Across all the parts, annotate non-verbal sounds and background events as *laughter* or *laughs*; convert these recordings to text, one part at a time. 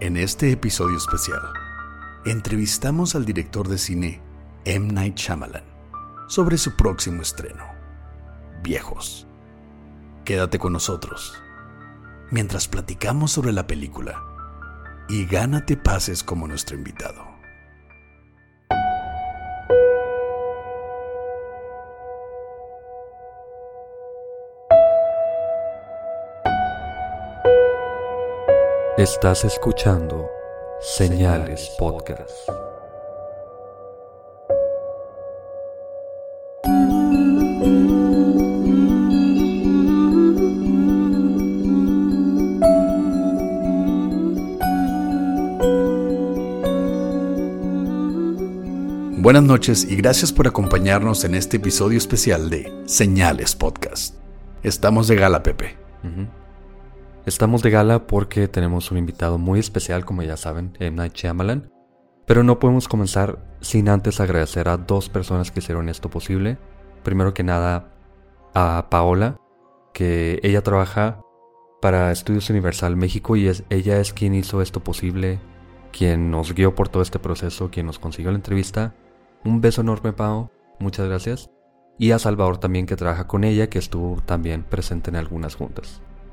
En este episodio especial, entrevistamos al director de cine M. Night Shyamalan sobre su próximo estreno, Viejos. Quédate con nosotros mientras platicamos sobre la película y gánate pases como nuestro invitado. Estás escuchando Señales Podcast. Buenas noches y gracias por acompañarnos en este episodio especial de Señales Podcast. Estamos de gala, Pepe. Estamos de gala porque tenemos un invitado muy especial, como ya saben, M. Night Shyamalan. Pero no podemos comenzar sin antes agradecer a dos personas que hicieron esto posible. Primero que nada, a Paola, que ella trabaja para Estudios Universal México y ella es quien hizo esto posible, quien nos guió por todo este proceso, quien nos consiguió la entrevista. Un beso enorme, Pao. Muchas gracias. Y a Salvador también, que trabaja con ella, que estuvo también presente en algunas juntas.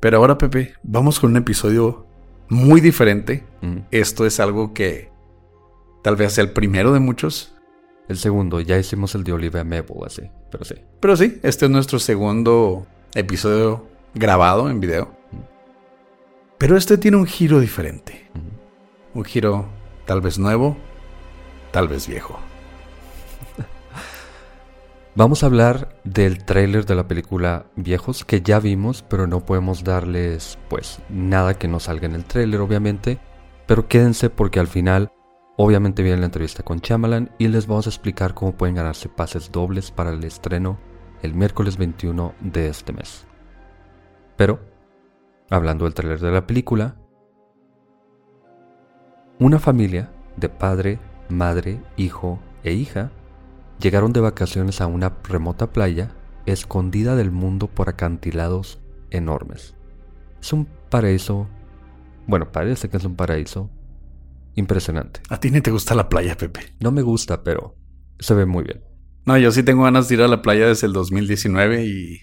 Pero ahora, Pepe, vamos con un episodio muy diferente. Esto es algo que tal vez sea el primero de muchos. El segundo, ya hicimos el de Olivia Mabel, así, pero sí. Pero sí, este es nuestro segundo episodio grabado en video. Pero este tiene un giro diferente. Un giro tal vez nuevo, tal vez viejo. Vamos a hablar del tráiler de la película Viejos que ya vimos, pero no podemos darles pues nada que no salga en el tráiler obviamente, pero quédense porque al final obviamente viene la entrevista con Chamalan y les vamos a explicar cómo pueden ganarse pases dobles para el estreno el miércoles 21 de este mes. Pero, hablando del tráiler de la película, una familia de padre, madre, hijo e hija llegaron de vacaciones a una remota playa escondida del mundo por acantilados enormes. Es un paraíso, bueno, parece que es un paraíso impresionante. A ti ni te gusta la playa, Pepe. No me gusta, pero se ve muy bien. No, yo sí tengo ganas de ir a la playa desde el 2019 y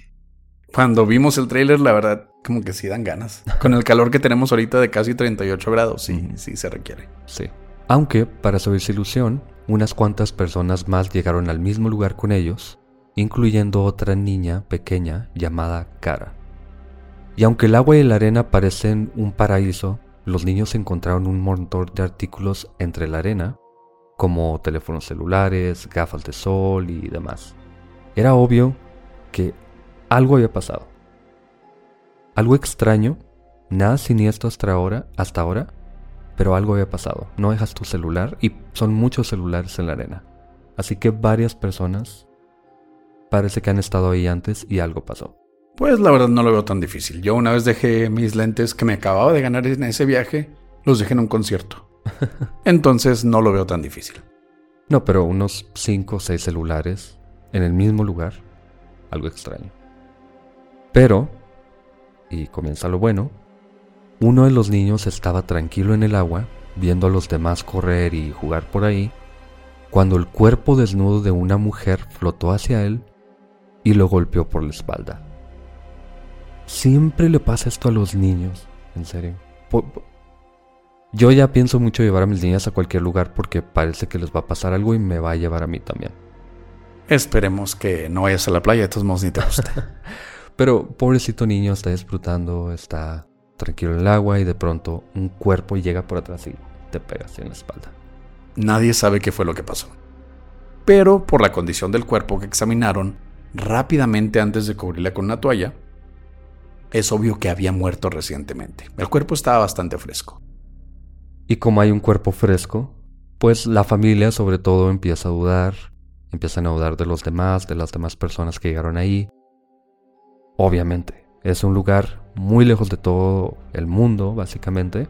cuando vimos el tráiler, la verdad, como que sí dan ganas. *laughs* Con el calor que tenemos ahorita de casi 38 grados, sí, sí se requiere. Sí. Aunque, para su desilusión, unas cuantas personas más llegaron al mismo lugar con ellos, incluyendo otra niña pequeña llamada Cara. Y aunque el agua y la arena parecen un paraíso, los niños encontraron un montón de artículos entre la arena, como teléfonos celulares, gafas de sol y demás. Era obvio que algo había pasado. Algo extraño, nada siniestro hasta ahora, hasta ahora, pero algo había pasado. No dejas tu celular y son muchos celulares en la arena. Así que varias personas parece que han estado ahí antes y algo pasó. Pues la verdad no lo veo tan difícil. Yo una vez dejé mis lentes que me acababa de ganar en ese viaje, los dejé en un concierto. *laughs* Entonces no lo veo tan difícil. No, pero unos 5 o 6 celulares en el mismo lugar, algo extraño. Pero, y comienza lo bueno, uno de los niños estaba tranquilo en el agua, viendo a los demás correr y jugar por ahí, cuando el cuerpo desnudo de una mujer flotó hacia él y lo golpeó por la espalda. Siempre le pasa esto a los niños, en serio. Yo ya pienso mucho llevar a mis niñas a cualquier lugar porque parece que les va a pasar algo y me va a llevar a mí también. Esperemos que no vayas a la playa, de todos modos ni te gusta. *laughs* Pero pobrecito niño está disfrutando, está tranquilo en el agua y de pronto un cuerpo llega por atrás y te pega así en la espalda. Nadie sabe qué fue lo que pasó. Pero por la condición del cuerpo que examinaron, rápidamente antes de cubrirla con una toalla, es obvio que había muerto recientemente. El cuerpo estaba bastante fresco. Y como hay un cuerpo fresco, pues la familia sobre todo empieza a dudar, empiezan a dudar de los demás, de las demás personas que llegaron ahí. Obviamente, es un lugar muy lejos de todo el mundo, básicamente.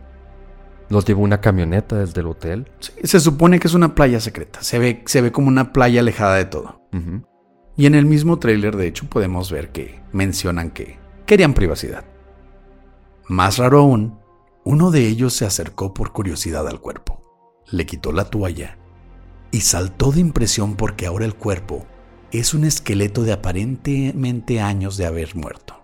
Los llevó una camioneta desde el hotel. se supone que es una playa secreta. Se ve, se ve como una playa alejada de todo. Y en el mismo tráiler, de hecho, podemos ver que mencionan que querían privacidad. Más raro aún, uno de ellos se acercó por curiosidad al cuerpo, le quitó la toalla y saltó de impresión porque ahora el cuerpo es un esqueleto de aparentemente años de haber muerto.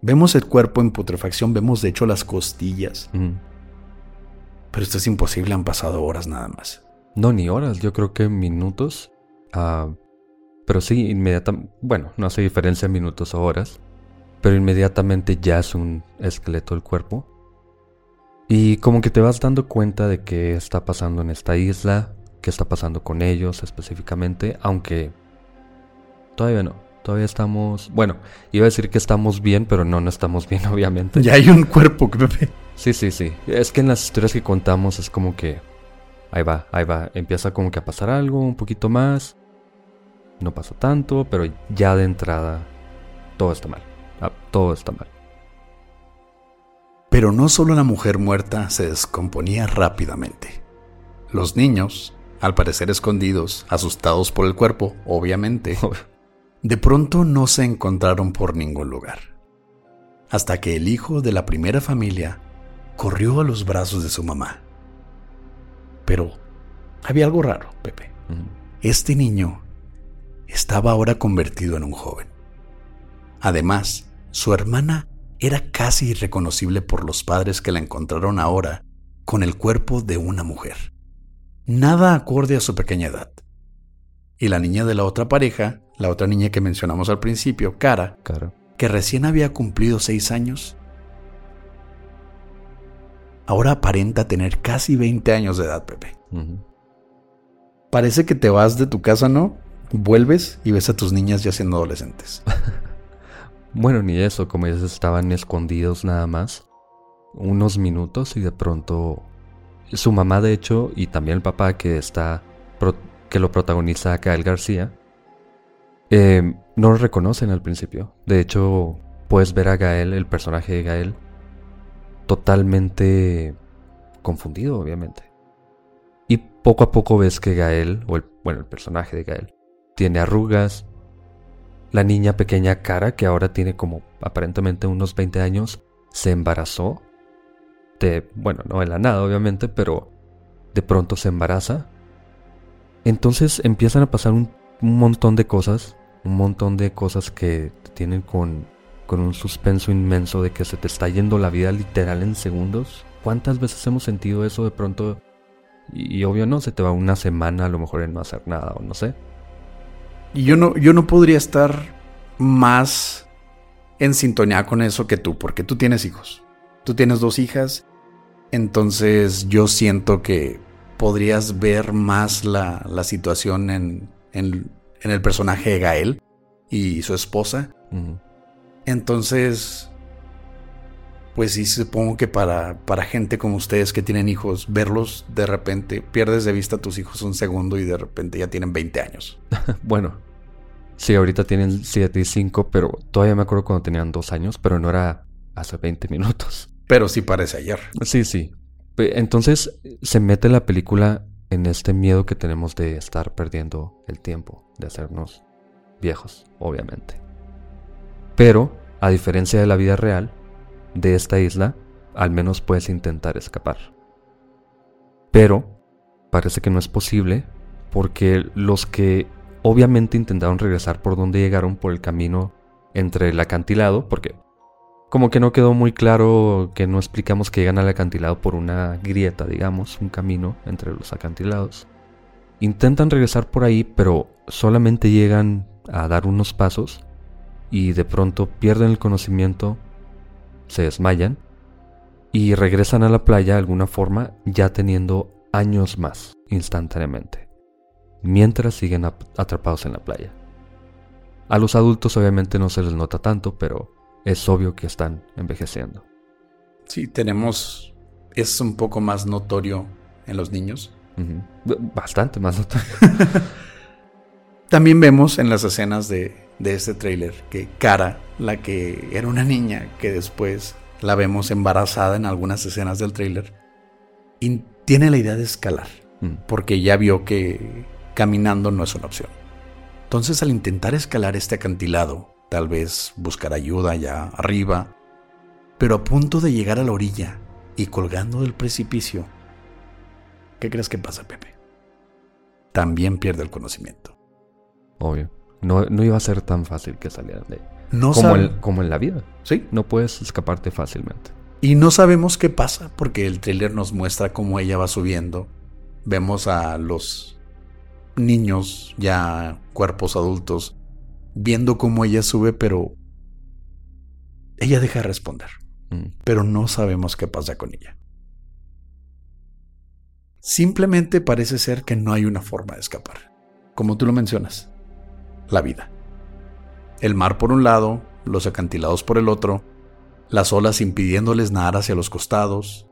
Vemos el cuerpo en putrefacción, vemos de hecho las costillas. Pero esto es imposible, han pasado horas nada más. No, ni horas, yo creo que minutos. Ah, pero sí, inmediatamente, bueno, no hace diferencia minutos o horas, pero inmediatamente ya es un esqueleto el cuerpo. Y como que te vas dando cuenta de qué está pasando en esta isla, qué está pasando con ellos específicamente, aunque todavía no. Todavía estamos, bueno, iba a decir que estamos bien, pero no, no estamos bien, *laughs* obviamente. Ya hay un cuerpo, *laughs* Pepe. Sí, sí, sí. Es que en las historias que contamos es como que ahí va, ahí va, empieza como que a pasar algo, un poquito más. No pasó tanto, pero ya de entrada todo está mal. Ah, todo está mal. Pero no solo la mujer muerta se descomponía rápidamente. Los niños, al parecer escondidos, asustados por el cuerpo, obviamente, *laughs* de pronto no se encontraron por ningún lugar. Hasta que el hijo de la primera familia corrió a los brazos de su mamá. Pero había algo raro, Pepe. Este niño estaba ahora convertido en un joven. Además, su hermana era casi irreconocible por los padres que la encontraron ahora con el cuerpo de una mujer. Nada acorde a su pequeña edad. Y la niña de la otra pareja, la otra niña que mencionamos al principio, Cara, que recién había cumplido seis años, ahora aparenta tener casi 20 años de edad, Pepe. Parece que te vas de tu casa, ¿no? Vuelves y ves a tus niñas ya siendo adolescentes. *laughs* Bueno, ni eso, como ellos estaban escondidos nada más. Unos minutos y de pronto su mamá de hecho y también el papá que está que lo protagoniza Gael García eh, no lo reconocen al principio. De hecho, puedes ver a Gael, el personaje de Gael, totalmente confundido, obviamente. Y poco a poco ves que Gael, o el, bueno, el personaje de Gael, tiene arrugas, la niña pequeña Cara, que ahora tiene como aparentemente unos 20 años, se embarazó. De, bueno, no de la nada, obviamente, pero de pronto se embaraza. Entonces empiezan a pasar un, montón de cosas, un montón de cosas que tienen con, con un suspenso inmenso de que se te está yendo la vida literal en segundos. ¿Cuántas veces hemos sentido eso de pronto? Y, y obvio no, se te va una semana a lo mejor en no hacer nada o no sé. Y yo no, yo no podría estar más en sintonía con eso que tú, porque tú tienes hijos. Tú tienes dos hijas, entonces yo siento que podrías ver más la, la situación en, en, el personaje de Gael y su esposa. Entonces, pues sí, supongo que para, para gente como ustedes que tienen hijos, verlos de repente, pierdes de vista a tus hijos un segundo y de repente ya tienen 20 años. *laughs* bueno, sí, ahorita tienen 7 y 5, pero todavía me acuerdo cuando tenían 2 años, pero no era hace 20 minutos. Pero sí parece ayer. Sí, sí. Entonces se mete la película en este miedo que tenemos de estar perdiendo el tiempo, de hacernos viejos, obviamente. Pero, a diferencia de la vida real, de esta isla, al menos puedes intentar escapar. Pero parece que no es posible porque los que obviamente intentaron regresar por donde llegaron por el camino entre el acantilado, porque como que no quedó muy claro que no explicamos que llegan al acantilado por una grieta, digamos, un camino entre los acantilados. Intentan regresar por ahí, pero solamente llegan a dar unos pasos y de pronto pierden el conocimiento, se desmayan y regresan a la playa de alguna forma ya teniendo años más instantáneamente, mientras siguen atrapados en la playa. A los adultos obviamente no se les nota tanto, pero es obvio que están envejeciendo. Sí, tenemos, es un poco más notorio en los niños. Bastante más notorio. *laughs* También vemos en las escenas de, de este tráiler que Cara, la que era una niña que después la vemos embarazada en algunas escenas del tráiler, tiene la idea de escalar, mm. porque ya vio que caminando no es una opción. Entonces al intentar escalar este acantilado, tal vez buscar ayuda allá arriba, pero a punto de llegar a la orilla y colgando del precipicio, ¿qué crees que pasa, Pepe? También pierde el conocimiento. Obvio. No, no iba a ser tan fácil que salieran de ahí. No como, como en la vida. Sí. No puedes escaparte fácilmente. Y no sabemos qué pasa porque el trailer nos muestra cómo ella va subiendo. Vemos a los niños, ya cuerpos adultos, viendo cómo ella sube, pero ella deja de responder. Mm. Pero no sabemos qué pasa con ella. Simplemente parece ser que no hay una forma de escapar. Como tú lo mencionas, la vida. El mar por un lado, los acantilados por el otro, las olas impidiéndoles nadar hacia los costados,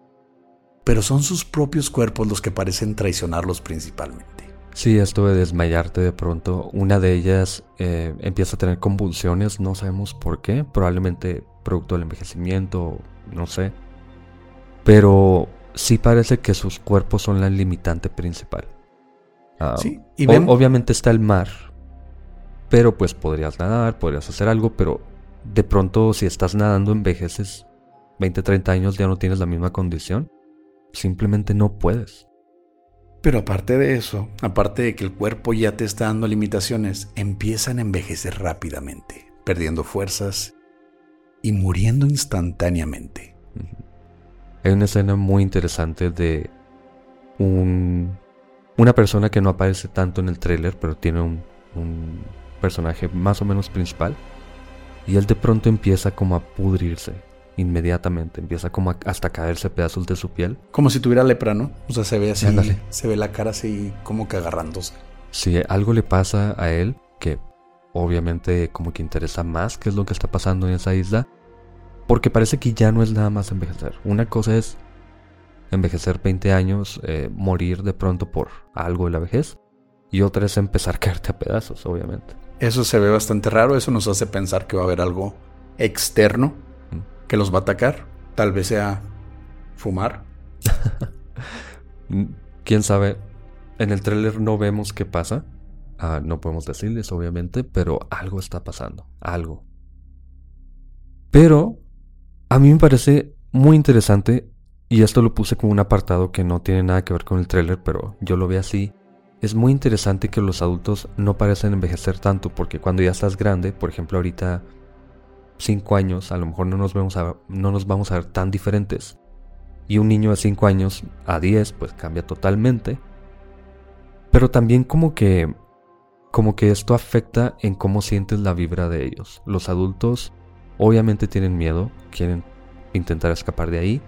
pero son sus propios cuerpos los que parecen traicionarlos principalmente. Sí, esto de desmayarte de pronto, una de ellas eh, empieza a tener convulsiones, no sabemos por qué, probablemente producto del envejecimiento, no sé, pero sí parece que sus cuerpos son la limitante principal. Ah, sí, y obviamente está el mar, pero pues podrías nadar, podrías hacer algo, pero de pronto si estás nadando envejeces 20, 30 años ya no tienes la misma condición. Simplemente no puedes. Pero aparte de eso, aparte de que el cuerpo ya te está dando limitaciones, empiezan a envejecer rápidamente, perdiendo fuerzas y muriendo instantáneamente. Hay una escena muy interesante de un, una persona que no aparece tanto en el tráiler, pero tiene un, un personaje más o menos principal, y él de pronto empieza como a pudrirse inmediatamente, empieza como a hasta caerse pedazos de su piel. Como si tuviera lepra, ¿no? O sea, se ve así, se ve la cara así como que agarrándose. Sí, algo le pasa a él que obviamente como que interesa más qué es lo que está pasando en esa isla, porque parece que ya no es nada más envejecer. Una cosa es envejecer 20 años, eh, morir de pronto por algo de la vejez, y otra es empezar a *laughs* caerte a pedazos, obviamente. Eso se ve bastante raro, eso nos hace pensar que va a haber algo externo. Que los va a atacar. Tal vez sea fumar. *laughs* Quién sabe. En el tráiler no vemos qué pasa. Ah, no podemos decirles, obviamente, pero algo está pasando. Algo. Pero a mí me parece muy interesante, y esto lo puse como un apartado que no tiene nada que ver con el tráiler, pero yo lo veo así es muy interesante que los adultos no parecen envejecer tanto porque cuando ya estás grande, por ejemplo ahorita 5 años, a lo mejor no nos, vemos no nos vamos a ver tan diferentes. Y un niño de 5 años a 10 pues cambia totalmente. Pero también como que como que esto afecta en cómo sientes la vibra de ellos. Los adultos obviamente tienen miedo, quieren intentar escapar de ahí,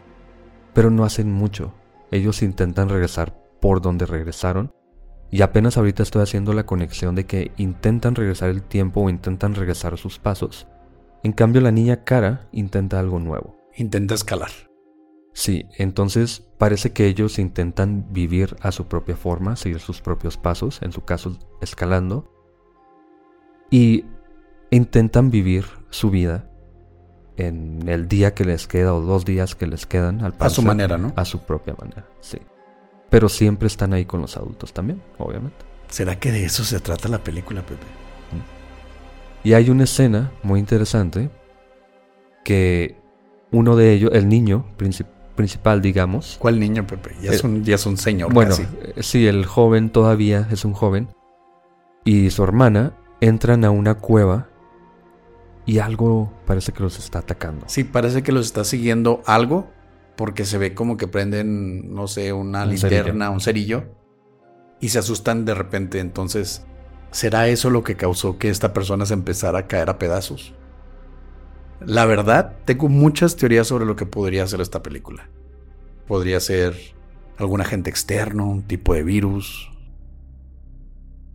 pero no hacen mucho. Ellos intentan regresar por donde regresaron y apenas ahorita estoy haciendo la conexión de que intentan regresar el tiempo o intentan regresar sus pasos. En cambio la niña cara intenta algo nuevo. Intenta escalar. Sí, entonces parece que ellos intentan vivir a su propia forma, seguir sus propios pasos, en su caso escalando, y intentan vivir su vida en el día que les queda o dos días que les quedan al A su manera, ¿no? A su propia manera, sí. Pero siempre están ahí con los adultos también, obviamente. ¿Será que de eso se trata la película, Pepe? Y hay una escena muy interesante que uno de ellos, el niño principal, digamos. ¿Cuál niño, Pepe? Ya, es, un, ya es un señor. Bueno, eh, sí, el joven todavía es un joven. y su hermana entran a una cueva y algo parece que los está atacando. Sí, parece que los está siguiendo algo porque se ve como que prenden, no sé, una Un linterna, cerillo. un cerillo y se asustan de repente. Entonces, ¿será eso lo que causó que esta persona se empezara a caer a pedazos? La verdad, tengo muchas teorías sobre lo que podría ser esta película. Podría ser algún agente externo, un tipo de virus,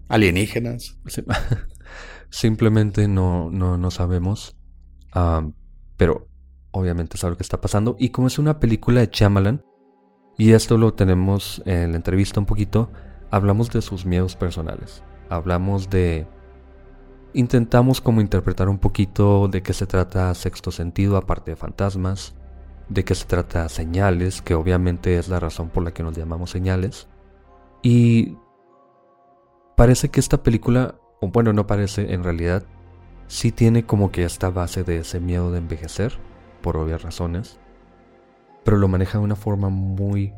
alienígenas. *laughs* Simplemente no, no, no sabemos. Ah, pero obviamente sabe lo que está pasando. Y como es una película de Shyamalan, y esto lo tenemos en la entrevista un poquito, hablamos de sus miedos personales. Hablamos de... Intentamos como interpretar un poquito de qué se trata sexto sentido aparte de fantasmas, de qué se trata señales, que obviamente es la razón por la que nos llamamos señales. Y parece que esta película, o bueno, no parece, en realidad, sí tiene como que esta base de ese miedo de envejecer, por obvias razones, pero lo maneja de una forma muy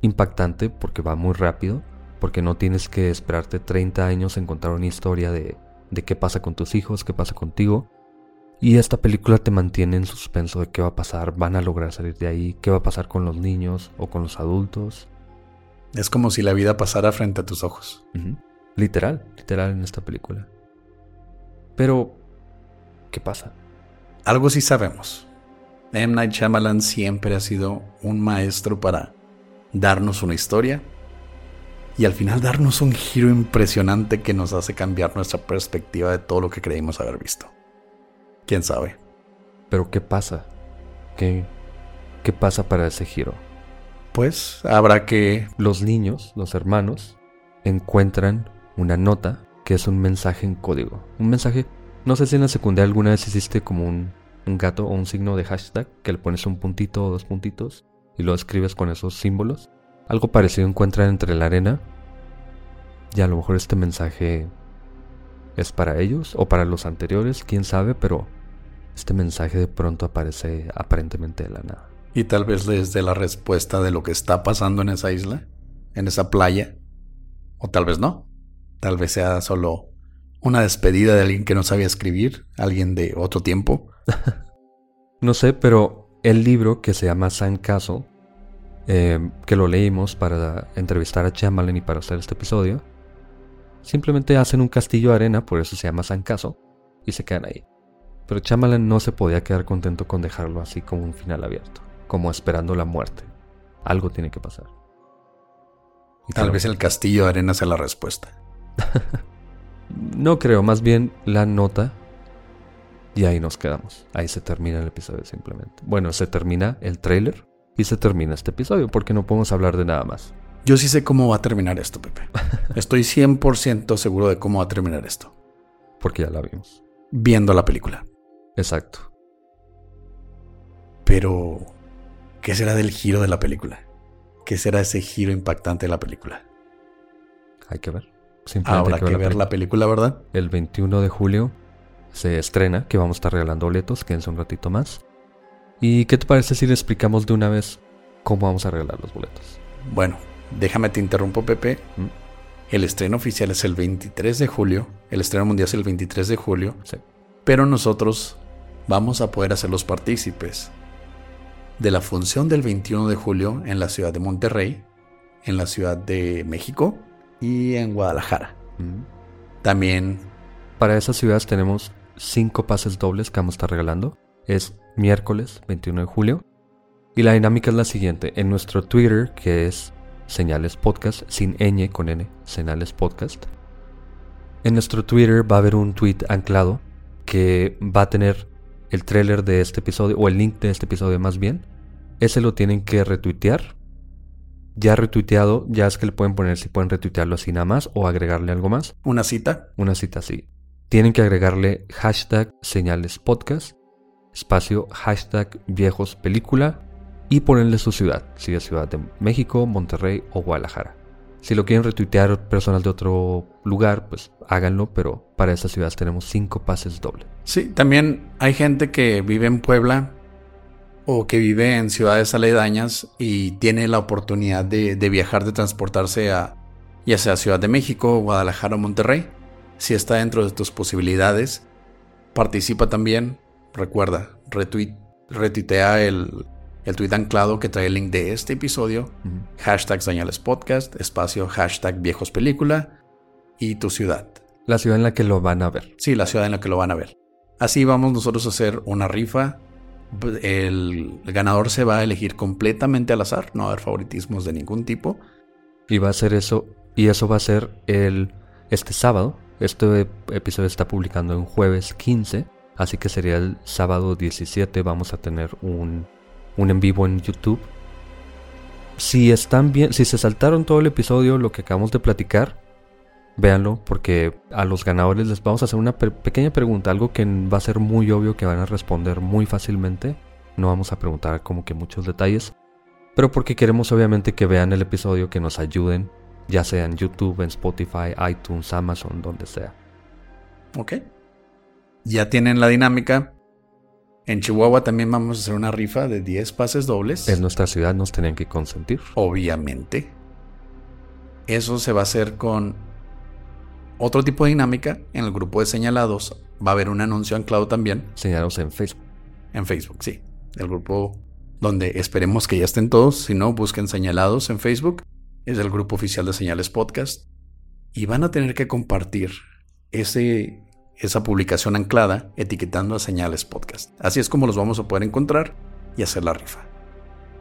impactante porque va muy rápido, porque no tienes que esperarte 30 años en contar una historia de, de qué pasa con tus hijos, qué pasa contigo. Y esta película te mantiene en suspenso de qué va a pasar, van a lograr salir de ahí, qué va a pasar con los niños o con los adultos. Es como si la vida pasara frente a tus ojos. Literal, literal en esta película. Pero, ¿qué pasa? Algo sí sabemos. M. Night Shyamalan siempre ha sido un maestro para darnos una historia y al final darnos un giro impresionante que nos hace cambiar nuestra perspectiva de todo lo que creímos haber visto. ¿Quién sabe? Pero, ¿qué pasa? ¿Qué, qué pasa para ese giro? Pues habrá que... Los niños, los hermanos, encuentran una nota que es un mensaje en código. Un mensaje, no sé si en la secundaria alguna vez hiciste como un, un gato o un signo de hashtag que le pones un puntito o dos puntitos y lo escribes con esos símbolos. Algo parecido encuentran entre la arena. Y a lo mejor este mensaje es para ellos o para los anteriores, quién sabe, pero este mensaje de pronto aparece aparentemente de la nada. Y tal vez les dé la respuesta de lo que está pasando en esa isla, en esa playa. O tal vez no. Tal vez sea solo una despedida de alguien que no sabía escribir, alguien de otro tiempo. *laughs* No sé, pero el libro que se llama San Caso, eh, que lo leímos para entrevistar a Chamberlain y para hacer este episodio, simplemente hacen un castillo de arena, por eso se llama San Caso, y se quedan ahí. Pero Chamberlain no se podía quedar contento con dejarlo así como un final abierto, como esperando la muerte. Algo tiene que pasar. Y Tal vez el castillo de arena sea la respuesta. *laughs* No creo, más bien la nota. Y ahí nos quedamos. Ahí se termina el episodio simplemente. Bueno, se termina el trailer y se termina este episodio porque no podemos hablar de nada más. Yo sí sé cómo va a terminar esto, Pepe. *laughs* Estoy 100% seguro de cómo va a terminar esto. Porque ya la vimos. Viendo la película. Exacto. Pero, ¿qué será del giro de la película? ¿Qué será ese giro impactante de la película? Hay que ver. Habrá hay que ver película. la película, ¿verdad? El 21 de julio se estrena, que vamos a estar regalando boletos, quédense un ratito más. ¿Y qué te parece si le explicamos de una vez cómo vamos a regalar los boletos? Bueno, déjame te interrumpo, Pepe. ¿Mm? El estreno oficial es el 23 de julio. El estreno mundial es el 23 de julio. Sí. Pero nosotros vamos a poder hacer los partícipes de la función del 21 de julio en la ciudad de Monterrey, en la ciudad de México y en Guadalajara. Mm. También Para esas ciudades tenemos cinco pases dobles que vamos a estar regalando. Es miércoles 21 de julio. Y la dinámica es la siguiente. En nuestro Twitter, que es Señales Podcast, sin ñ con n, Señales Podcast. En nuestro Twitter va a haber un tweet anclado que va a tener el trailer de este episodio, o el link de este episodio más bien. Ese lo tienen que retuitear. Ya retuiteado, ya es que le pueden poner si pueden retuitearlo así nada más o agregarle algo más una cita. una cita así. Tienen que agregarle hashtag señales podcast, espacio hashtag viejos película y ponerle su ciudad, si es Ciudad de México, Monterrey o Guadalajara. Si lo quieren retuitear personas de otro lugar, pues háganlo, pero para esas ciudades tenemos cinco pases doble. Sí, también hay gente que vive en Puebla o que vive en ciudades aledañas y tiene la oportunidad de, de viajar, de transportarse a, ya sea Ciudad de México, Guadalajara o Monterrey. Si está dentro de tus posibilidades, participa también. Recuerda, retweet, retuitea el, el tweet anclado que trae el link de este episodio, hashtag señales podcast, espacio hashtag viejos película y tu ciudad. La ciudad en la que lo van a ver. Sí, la ciudad en la que lo van a ver. Así vamos nosotros a hacer una rifa. El ganador se va a elegir completamente al azar, no va a haber favoritismos de ningún tipo. Y va a ser eso, y eso va a ser el este sábado. Este episodio está publicando en jueves 15, así que sería el sábado 17. Vamos a tener un, un en vivo en YouTube. Si están bien, si se saltaron todo el episodio, lo que acabamos de platicar, véanlo porque a los ganadores les vamos a hacer una pequeña pregunta, algo que va a ser muy obvio que van a responder muy fácilmente. No vamos a preguntar como que muchos detalles, pero porque queremos obviamente que vean el episodio, que nos ayuden, ya sea en YouTube, en Spotify, iTunes, Amazon, donde sea. Ok. Ya tienen la dinámica. En Chihuahua también vamos a hacer una rifa de 10 pases dobles. En nuestra ciudad nos tenían que consentir. Obviamente. Eso se va a hacer con otro tipo de dinámica. En el grupo de señalados va a haber un anuncio anclado también. Señalados en Facebook. En Facebook, sí. El grupo donde esperemos que ya estén todos. Si no, busquen señalados en Facebook. Es el grupo oficial de Señales Podcast. Y van a tener que compartir ese, esa publicación anclada etiquetando a Señales Podcast. Así es como los vamos a poder encontrar y hacer la rifa.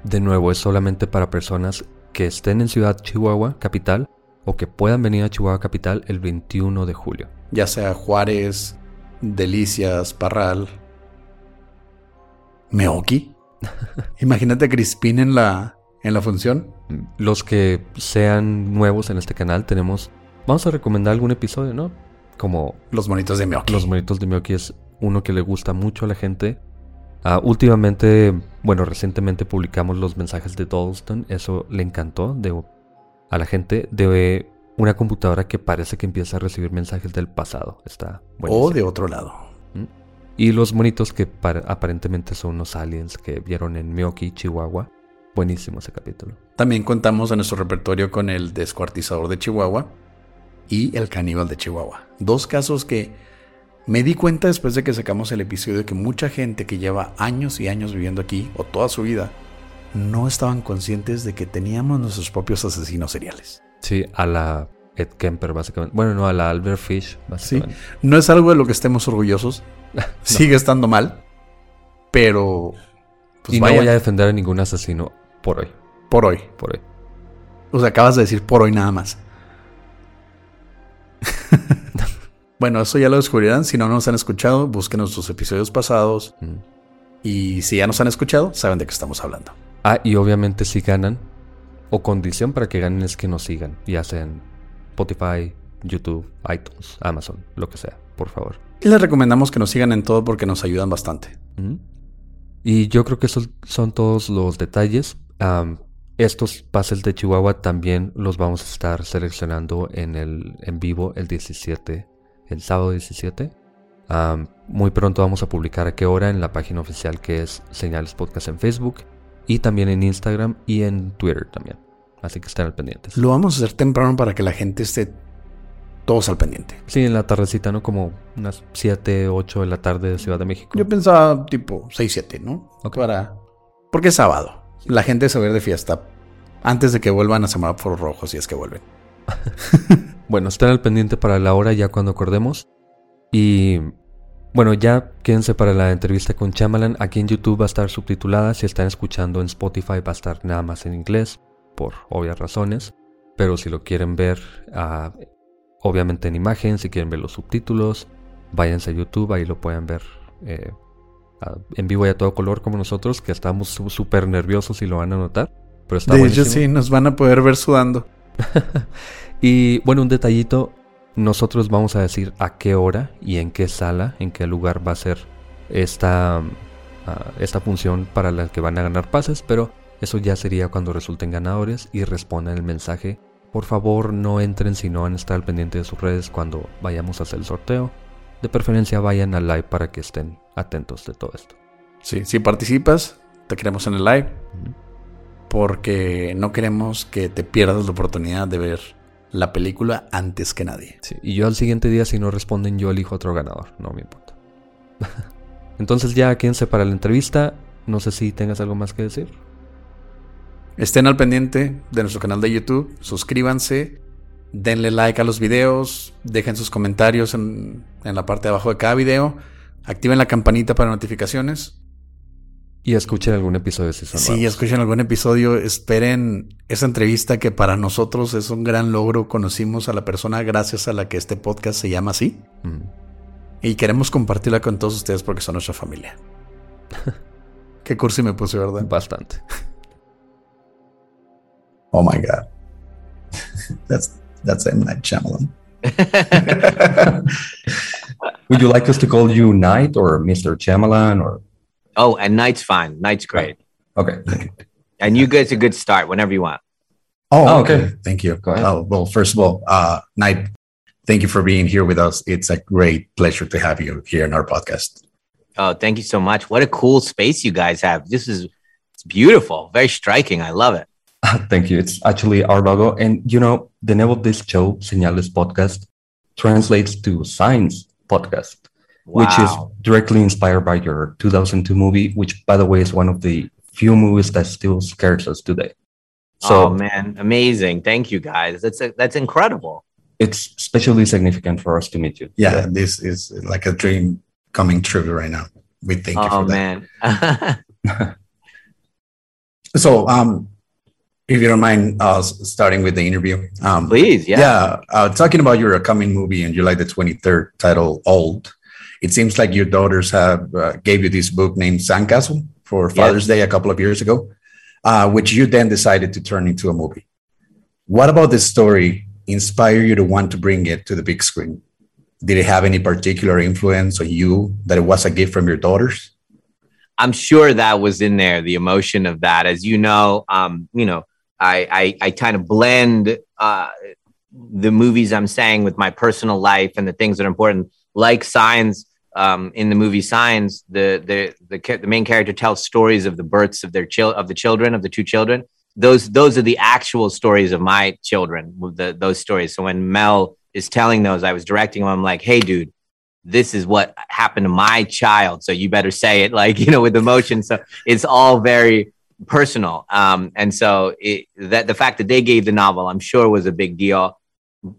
De nuevo, es solamente para personas que estén en Ciudad Chihuahua, capital, o que puedan venir a Chihuahua Capital el 21 de julio. Ya sea Juárez, Delicias, Parral, Meoki. *laughs* Imagínate a Crispín en la, en la función. Los que sean nuevos en este canal, tenemos. Vamos a recomendar algún episodio, ¿no? Como. Los monitos de Meoki. Los monitos de Meoki es uno que le gusta mucho a la gente. Uh, últimamente, bueno, recientemente publicamos los mensajes de Dolston. Eso le encantó. De a la gente de una computadora que parece que empieza a recibir mensajes del pasado. Está O de otro lado. ¿Mm? Y los monitos que aparentemente son unos aliens que vieron en Miyoki, Chihuahua. Buenísimo ese capítulo. También contamos en nuestro repertorio con el descuartizador de Chihuahua y el caníbal de Chihuahua. Dos casos que me di cuenta después de que sacamos el episodio que mucha gente que lleva años y años viviendo aquí, o toda su vida, no estaban conscientes de que teníamos nuestros propios asesinos seriales. Sí, a la Ed Kemper, básicamente. Bueno, no, a la Albert Fish, básicamente. Sí, no es algo de lo que estemos orgullosos. *laughs* Sigue estando mal, pero. Pues y no voy a defender a ningún asesino por hoy. Por hoy. Por hoy. O sea, acabas de decir por hoy nada más. *laughs* bueno, eso ya lo descubrirán. Si no nos han escuchado, busquen nuestros episodios pasados. Y si ya nos han escuchado, saben de qué estamos hablando. Ah, y obviamente si ganan, o condición para que ganen es que nos sigan, ya sea en Spotify, YouTube, iTunes, Amazon, lo que sea, por favor. Y les recomendamos que nos sigan en todo porque nos ayudan bastante. Y yo creo que esos son todos los detalles. Estos pases de Chihuahua también los vamos a estar seleccionando en el en vivo el 17, el sábado 17. muy pronto vamos a publicar a qué hora en la página oficial que es Señales Podcast en Facebook y también en Instagram y en Twitter también. Así que estén al pendiente. Lo vamos a hacer temprano para que la gente esté todos al pendiente. Sí, en la tardecita, ¿no? Como unas 7, 8 de la tarde de Ciudad de México. Yo pensaba tipo 6, 7, ¿no? Para... Porque es sábado. La gente se va a ir de fiesta antes de que vuelvan a semáforos rojos, si es que vuelven. *laughs* bueno, estén al pendiente para la hora ya cuando acordemos. Y bueno, ya quédense para la entrevista con Chamalan. Aquí en YouTube va a estar subtitulada. Si están escuchando en Spotify va a estar nada más en inglés, por obvias razones. Pero si lo quieren ver, uh, obviamente en imagen, si quieren ver los subtítulos, váyanse a YouTube, ahí lo pueden ver eh, en vivo y a todo color como nosotros, que estamos súper nerviosos y lo van a notar. Pero está de hecho, sí, nos van a poder ver sudando. *laughs* y bueno, un detallito nosotros vamos a decir a qué hora y en qué sala, en qué lugar va a ser esta, ah, esta función para la que van a ganar pases, pero eso ya sería cuando resulten ganadores y respondan el mensaje. Por favor, no entren si no van a estar al pendiente de sus redes cuando vayamos a hacer el sorteo. De preferencia vayan al live para que estén atentos de todo esto. Sí, si participas, te queremos en el live. Porque no queremos que te pierdas la oportunidad de ver la película antes que nadie. Sí, y yo al siguiente día, si no responden, yo elijo otro ganador. No me importa. *laughs* Entonces ya quédense para la entrevista. No sé si tengas algo más que decir. Estén al pendiente de nuestro canal de YouTube, suscríbanse, denle like a los videos, dejen sus comentarios en, en la parte de abajo de cada video, activen la campanita para notificaciones. Y escuchen algún episodio si son Sí, nuevos. escuchen algún episodio, esperen esa entrevista que para nosotros es un gran logro. Conocimos a la persona gracias a la que este podcast se llama así. Mm. Y queremos compartirla con todos ustedes porque son nuestra familia. *laughs* Qué cursi me puse, ¿verdad? Bastante. Oh my God. *laughs* That's, that's M. Night Shyamalan. Would you like us to call you Knight or Mr. Chamalan or Oh, and Knight's fine. Knight's great. Okay. And you guys a good start whenever you want. Oh, Oh, okay. okay. Thank you. Go ahead. Oh, well, first of all, uh, Night, thank you for being here with us. It's a great pleasure to have you here in our podcast. Oh, thank you so much. What a cool space you guys have. This is it's beautiful, very striking. I love it. *laughs* Thank you. It's actually our logo. And you know, the name of this show, Señales Podcast, translates to Science Podcast, which is directly inspired by your 2002 movie, which, by the way, is one of the few movies that still scares us today. So oh man, amazing. Thank you guys. That's that's incredible. it's especially significant for us to meet you. Yeah, this is like a dream coming true right now. We thank you oh for that. man. *laughs* So, um, if you don't mind us starting with the interview, um, Please, yeah. yeah, uh, talking about your upcoming movie on July the 23rd, titled Old. It seems like your daughters have uh, gave you this book named Sandcastle for Father's Day a couple of years ago, uh, which you then decided to turn into a movie. What about this story inspired you to want to bring it to the big screen? Did it have any particular influence on you that it was a gift from your daughters? I'm sure that was in there, the emotion of that. As you know, um, you know, I I, I kind of blend uh, the movies I'm saying with my personal life and the things that are important, like Signs. Um, in the movie Signs, the the the the main character tells stories of the births of their chil- of the children of the two children. Those those are the actual stories of my children. The, those stories. So when Mel is telling those, I was directing him. I'm like, hey, dude, this is what happened to my child. So you better say it like, *laughs* you know, with emotion. So it's all very personal. Um, and so it, that the fact that they gave the novel, I'm sure was a big deal,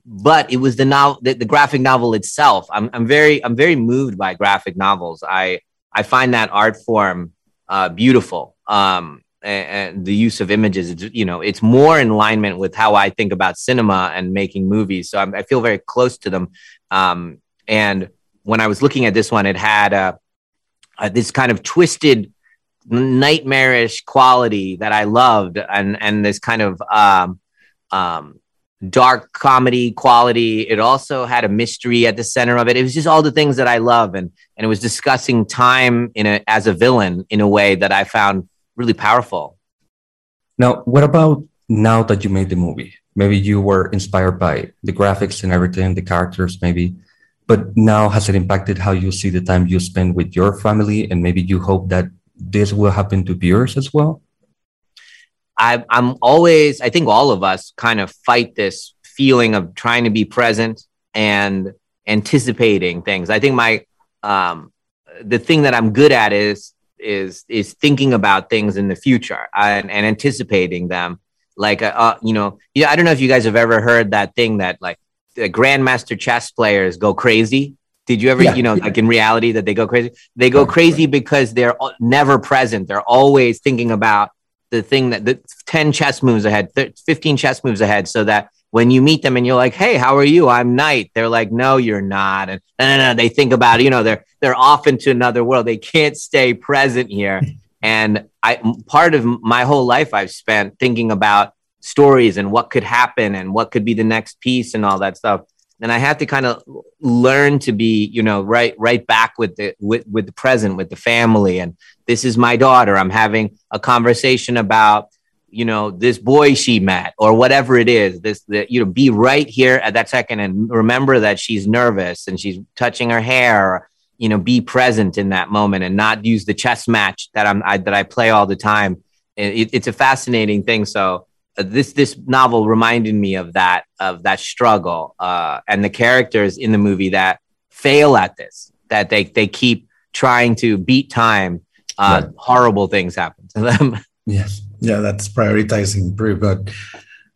but it was the novel, the, the graphic novel itself. I'm, I'm very, I'm very moved by graphic novels. I, I find that art form uh, beautiful. Um, and, and the use of images, it's, you know, it's more in alignment with how I think about cinema and making movies. So I'm, I feel very close to them. Um, and when I was looking at this one, it had uh, uh, this kind of twisted, nightmarish quality that I loved, and and this kind of um, um, dark comedy quality. It also had a mystery at the center of it. It was just all the things that I love, and and it was discussing time in a as a villain in a way that I found really powerful. Now, what about now that you made the movie? Maybe you were inspired by the graphics and everything, the characters, maybe. But now has it impacted how you see the time you spend with your family? And maybe you hope that this will happen to viewers as well? I, I'm always, I think all of us kind of fight this feeling of trying to be present and anticipating things. I think my, um, the thing that I'm good at is, is, is thinking about things in the future and, and anticipating them. Like, uh, uh, you know, yeah, I don't know if you guys have ever heard that thing that like the grandmaster chess players go crazy. Did you ever, Yeah. you know, like in reality that they go crazy? They go crazy because they're never present. They're always thinking about the thing that the 10 chess moves ahead, 15 chess moves ahead, so that when you meet them and you're like, hey, how are you? I'm Knight. They're like, no, you're not. And no, no, no. They think about, you know, they're they're off into another world. They can't stay present here. *laughs* And I part of my whole life I've spent thinking about stories and what could happen and what could be the next piece and all that stuff. And I had to kind of learn to be, you know, right right back with the with, with the present, with the family. And this is my daughter. I'm having a conversation about, you know, this boy she met or whatever it is. This that you know, be right here at that second and remember that she's nervous and she's touching her hair. You know, be present in that moment and not use the chess match that I'm I, that I play all the time. It, it's a fascinating thing. So this this novel reminded me of that of that struggle uh, and the characters in the movie that fail at this that they they keep trying to beat time uh, right. horrible things happen to them *laughs* yes yeah that's prioritizing pretty good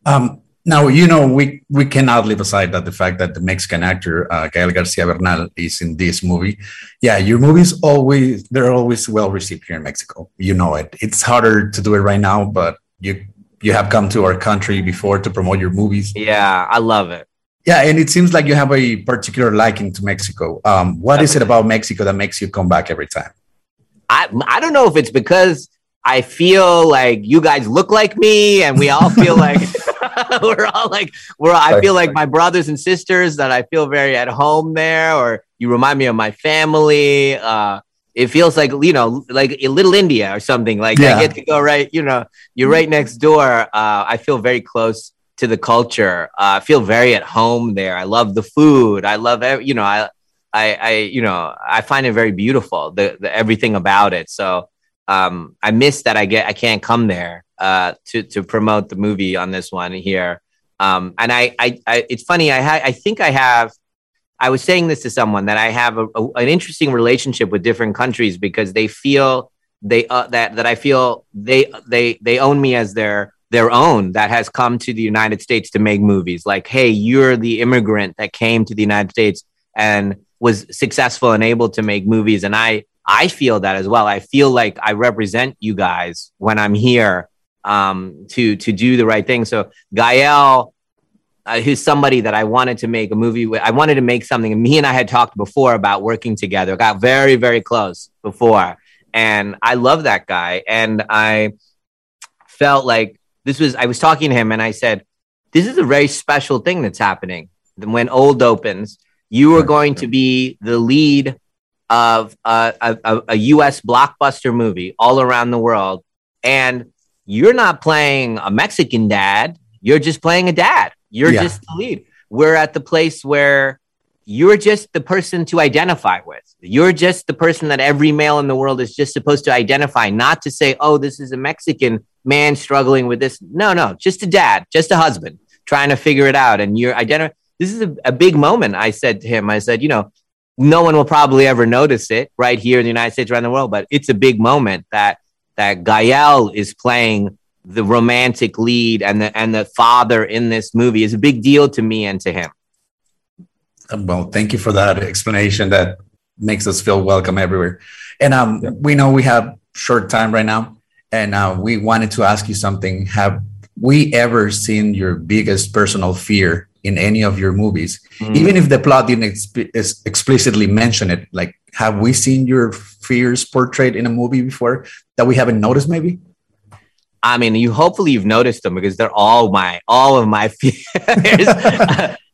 um, now you know we we cannot leave aside that the fact that the Mexican actor uh, Gael Garcia Bernal is in this movie. Yeah, your movies always they're always well received here in Mexico. You know it. It's harder to do it right now, but you you have come to our country before to promote your movies. Yeah, I love it. Yeah, and it seems like you have a particular liking to Mexico. Um, what is it about Mexico that makes you come back every time? I I don't know if it's because I feel like you guys look like me, and we all feel *laughs* like *laughs* we're all like we're. I feel like my brothers and sisters that I feel very at home there, or you remind me of my family. Uh, it feels like you know like a little india or something like yeah. i get to go right you know you're right next door. Uh, i feel very close to the culture. Uh, i feel very at home there. I love the food. I love you know i i, I you know i find it very beautiful the, the everything about it. So um, i miss that i get i can't come there uh, to to promote the movie on this one here. Um, and I, I, I it's funny i ha- i think i have I was saying this to someone that I have a, a, an interesting relationship with different countries because they feel they uh, that that I feel they they they own me as their their own that has come to the United States to make movies. Like, hey, you're the immigrant that came to the United States and was successful and able to make movies, and I I feel that as well. I feel like I represent you guys when I'm here um, to to do the right thing. So Gael uh, who's somebody that I wanted to make a movie with. I wanted to make something. And me and I had talked before about working together. Got very, very close before. And I love that guy. And I felt like this was, I was talking to him and I said, this is a very special thing that's happening. When Old opens, you are going to be the lead of a, a, a US blockbuster movie all around the world. And you're not playing a Mexican dad, you're just playing a dad you're yeah. just the lead. We're at the place where you're just the person to identify with. You're just the person that every male in the world is just supposed to identify, not to say, oh, this is a Mexican man struggling with this. No, no, just a dad, just a husband trying to figure it out. And you're identifying. This is a, a big moment. I said to him, I said, you know, no one will probably ever notice it right here in the United States, around the world, but it's a big moment that that Gael is playing the romantic lead and the and the father in this movie is a big deal to me and to him. Well, thank you for that explanation. That makes us feel welcome everywhere. And um, yeah. we know we have short time right now, and uh, we wanted to ask you something. Have we ever seen your biggest personal fear in any of your movies, mm. even if the plot didn't exp- explicitly mention it? Like, have we seen your fears portrayed in a movie before that we haven't noticed? Maybe. I mean, you hopefully you've noticed them because they're all my all of my *laughs* fears.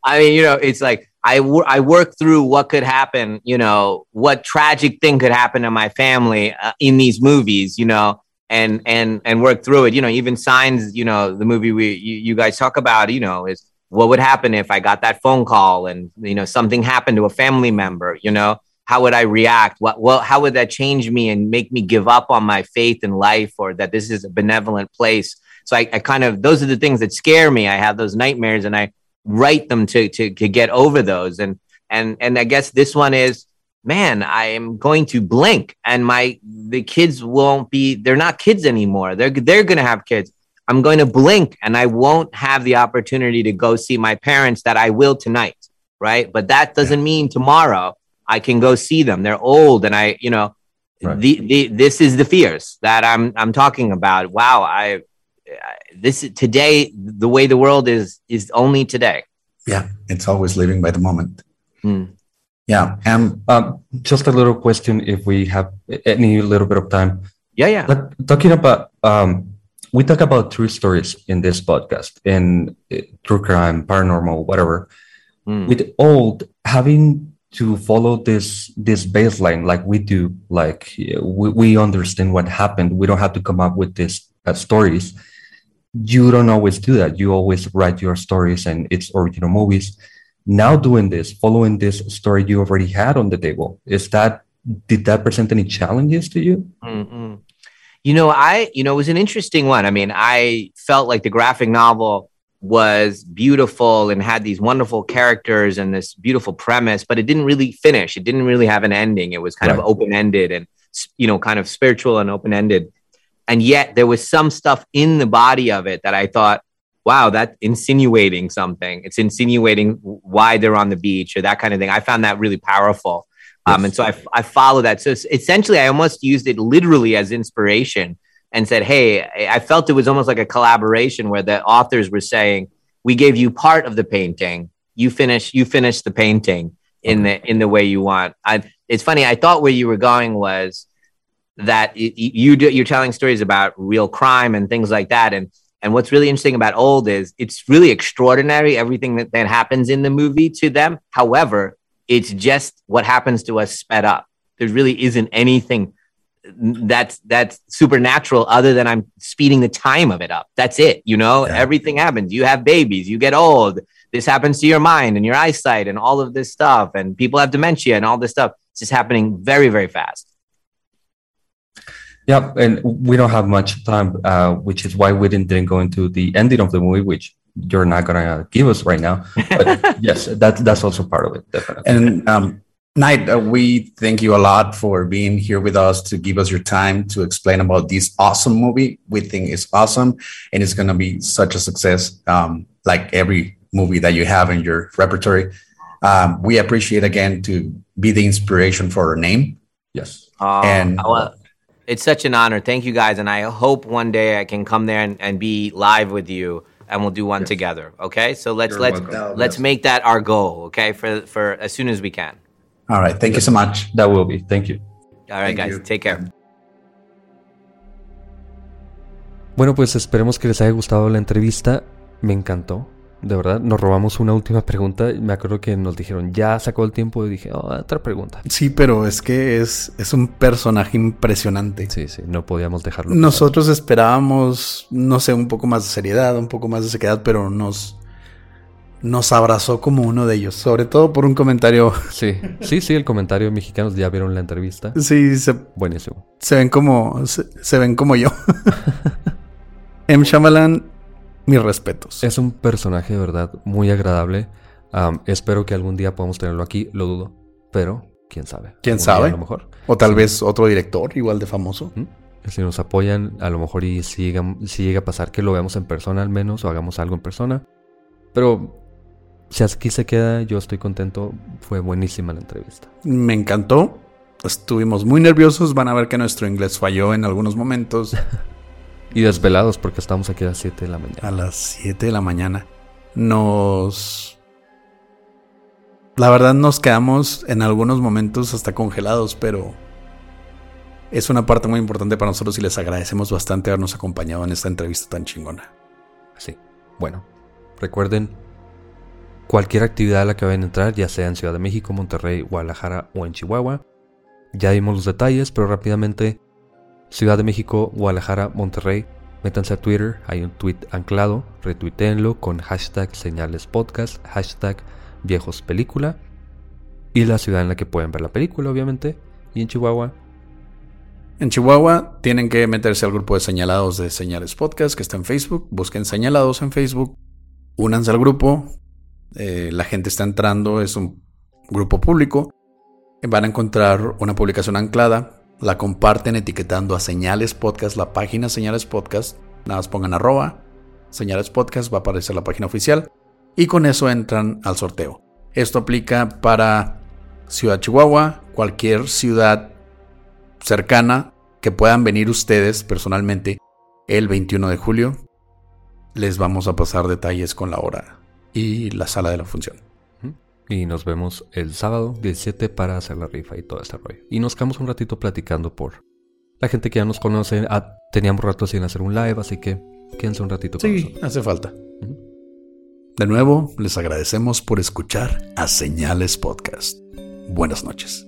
I mean, you know, it's like I, w- I work through what could happen, you know, what tragic thing could happen to my family uh, in these movies, you know, and and and work through it. You know, even signs, you know, the movie we you, you guys talk about, you know, is what would happen if I got that phone call and you know something happened to a family member, you know, how would I react? What, well, how would that change me and make me give up on my faith in life or that this is a benevolent place? So I, I kind of, those are the things that scare me. I have those nightmares and I write them to, to, to get over those. And, and, and I guess this one is, man, I am going to blink and my, the kids won't be, they're not kids anymore. They're, they're going to have kids. I'm going to blink and I won't have the opportunity to go see my parents that I will tonight. Right. But that doesn't mean tomorrow I can go see them. They're old, and I, you know, right. the, the this is the fears that I'm I'm talking about. Wow, I this today the way the world is is only today. Yeah, it's always living by the moment. Hmm. Yeah, and um, just a little question, if we have any little bit of time. Yeah, yeah. Like, talking about um, we talk about true stories in this podcast in uh, true crime, paranormal, whatever. Mm. With old having to follow this this baseline like we do like we, we understand what happened. We don't have to come up with these uh, stories. You don't always do that. You always write your stories and it's original movies. Now doing this following this story you already had on the table is that did that present any challenges to you? Mm-hmm. You know, I, you know, it was an interesting one. I mean, I felt like the graphic novel was beautiful and had these wonderful characters and this beautiful premise, but it didn't really finish. It didn't really have an ending. It was kind Right. of open ended and, you know, kind of spiritual and open ended. And yet there was some stuff in the body of it that I thought, wow, that's insinuating something. It's insinuating why they're on the beach or that kind of thing. I found that really powerful. Um, and so I, I follow that. So essentially, I almost used it literally as inspiration and said, Hey, I felt it was almost like a collaboration where the authors were saying, We gave you part of the painting. You finish, you finish the painting in the in the way you want. I, it's funny. I thought where you were going was that you do, you're telling stories about real crime and things like that. And and what's really interesting about old is it's really extraordinary everything that, that happens in the movie to them. However, it's just what happens to us sped up. There really isn't anything that's that's supernatural other than I'm speeding the time of it up. That's it. You know, Yeah. everything happens. You have babies, you get old. This happens to your mind and your eyesight and all of this stuff. And people have dementia and all this stuff. It's just happening very, very fast. Yeah, and we don't have much time, uh, which is why we didn't, didn't go into the ending of the movie, which you're not gonna give us right now. But *laughs* yes, that that's also part of it, definitely. And um, Knight, uh, we thank you a lot for being here with us to give us your time to explain about this awesome movie. We think it's awesome and it's going to be such a success, um, like every movie that you have in your repertory. Um, we appreciate again to be the inspiration for our name. yes, Oh, And- well, it's such an honor. Thank you guys. And I hope one day I can come there and, and be live with you and we'll do one together. Okay. So let's You're let's welcome. let's make that our goal. Okay. For for as soon as we can. All right. Thank you so much. that will be. Thank you. All right, Thank guys. you. Take care. Bueno, pues esperemos que les haya gustado la entrevista. Me encantó. De verdad, nos robamos una última pregunta. Me acuerdo que nos dijeron, ya sacó el tiempo y dije, oh, otra pregunta. Sí, pero es que es, es un personaje impresionante. Sí, sí, no podíamos dejarlo. pasar. Nosotros esperábamos, no sé, un poco más de seriedad, un poco más de sequedad, pero nos, nos abrazó como uno de ellos, sobre todo por un comentario. Sí, sí, sí, el comentario de mexicanos ya vieron la entrevista. Sí, se, Buenísimo. se ven como, se, se ven como yo. *laughs* M. Shyamalan, mis respetos. Es un personaje de verdad muy agradable. Espero que algún día podamos tenerlo aquí, lo dudo, pero quién sabe. ¿Quién sabe? A lo mejor. O tal vez otro director igual de famoso. ¿Mm? Si nos apoyan, a lo mejor y si llega, si llega a pasar que lo veamos en persona al menos o hagamos algo en persona. Pero si aquí se queda, yo estoy contento. Fue buenísima la entrevista. Me encantó. Estuvimos muy nerviosos. Van a ver que nuestro inglés falló en algunos momentos. *laughs* Y desvelados porque estamos aquí a las 7 de la mañana. a las 7 de la mañana. Nos... La verdad nos quedamos en algunos momentos hasta congelados, pero es una parte muy importante para nosotros y les agradecemos bastante habernos acompañado en esta entrevista tan chingona. Sí. Bueno, recuerden cualquier actividad a la que vayan a entrar, ya sea en Ciudad de México, Monterrey, Guadalajara o en Chihuahua. Ya vimos los detalles, pero rápidamente Ciudad de México, Guadalajara, Monterrey. Métanse a Twitter, hay un tweet anclado, retuiteenlo con hashtag señales podcast, hashtag viejos película y la ciudad en la que pueden ver la película, obviamente. Y en Chihuahua, En Chihuahua tienen que meterse al grupo de señalados de Señales Podcast que está en Facebook. Busquen señalados en Facebook. Únanse al grupo. Eh, la gente está entrando. Es un grupo público. Van a encontrar una publicación anclada. La comparten etiquetando a Señales Podcast, la página Señales Podcast. Nada más pongan arroba. Señales Podcast va a aparecer la página oficial. Y con eso entran al sorteo. Esto aplica para Ciudad Chihuahua, cualquier ciudad cercana que puedan venir ustedes personalmente el 21 de julio. Les vamos a pasar detalles con la hora y la sala de la función. Y nos vemos el sábado 17 para hacer la rifa y todo ese rollo. Y nos quedamos un ratito platicando por la gente que ya nos conoce. Ah, teníamos rato sin hacer un live, así que quédense un ratito con Sí, nosotros. hace falta. De nuevo, les agradecemos por escuchar a Señales Podcast. Buenas noches.